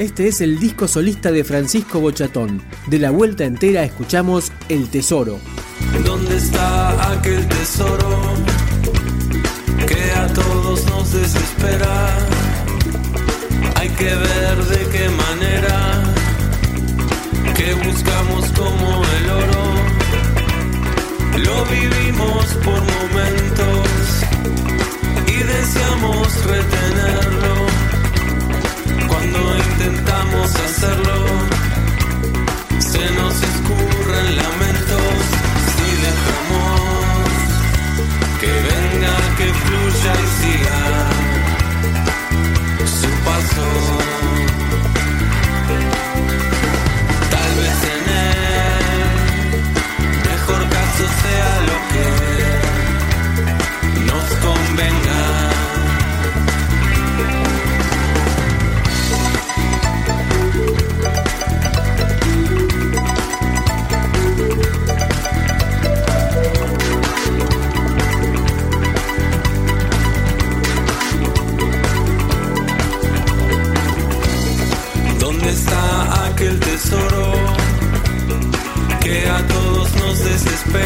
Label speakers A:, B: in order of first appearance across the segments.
A: Este es el disco solista de Francisco Bochatón. De la vuelta entera escuchamos El Tesoro.
B: ¿Dónde está aquel tesoro que a todos nos desespera? Hay que ver de qué manera que buscamos como el oro. Lo vivimos por momentos y deseamos retenerlo hacerlo,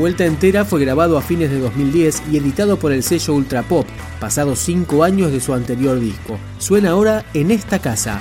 A: vuelta entera fue grabado a fines de 2010 y editado por el sello Ultra Pop, pasados cinco años de su anterior disco. Suena ahora en esta casa.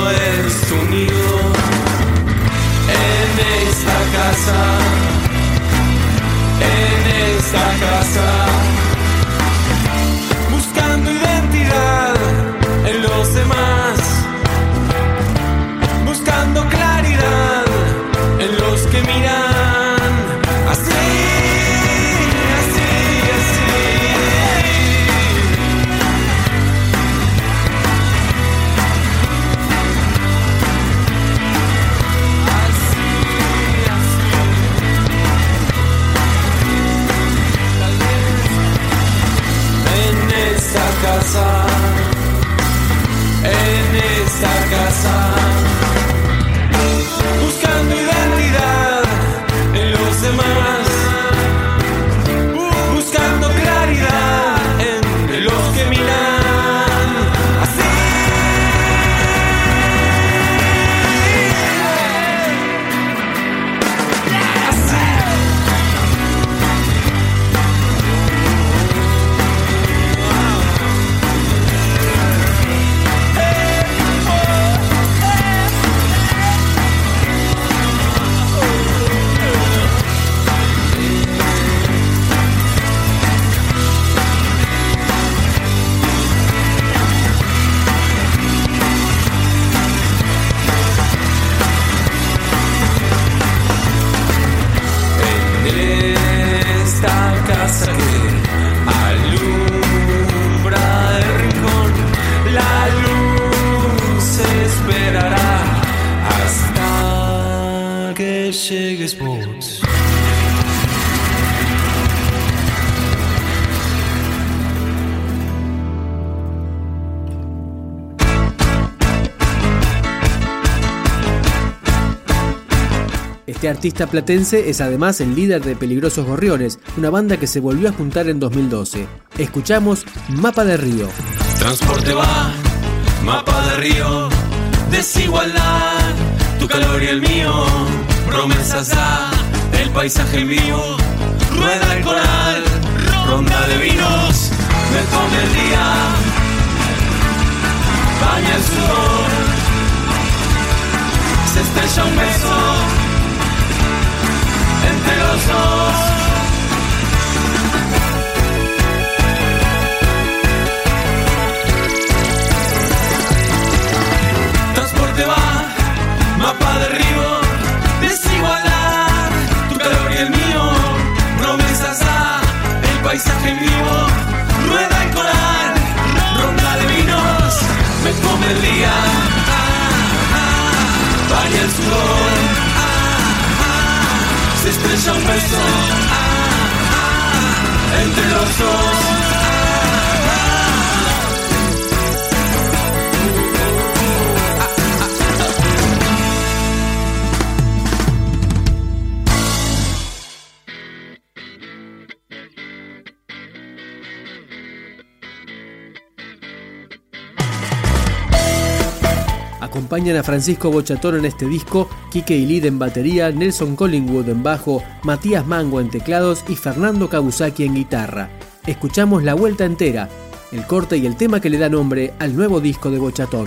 B: todo está unido en esta casa, en esta casa. Esta casa,
A: Este artista platense es además el líder de Peligrosos Gorriones, una banda que se volvió a juntar en 2012. Escuchamos Mapa de Río.
B: Transporte va, mapa de río, desigualdad, tu calor y el mío, promesas da, el paisaje vivo, rueda el coral, ronda de vinos, me come el día, baña el sudor, se estrella un beso entre los dos. Transporte va, mapa de río, desigualdad, tu calor y el mío, promesas a el paisaje vivo, rueda el coral, ronda de vinos, me come el día, ah, ah, baña el sudor, ah, ah, estrella un beso entre los dos.
A: Acompañan a Francisco Bochatón en este disco, Quique Ilid en batería, Nelson Collingwood en bajo, Matías Mango en teclados y Fernando Kabusaki en guitarra. Escuchamos la vuelta entera, el corte y el tema que le da nombre al nuevo disco de Bochatón.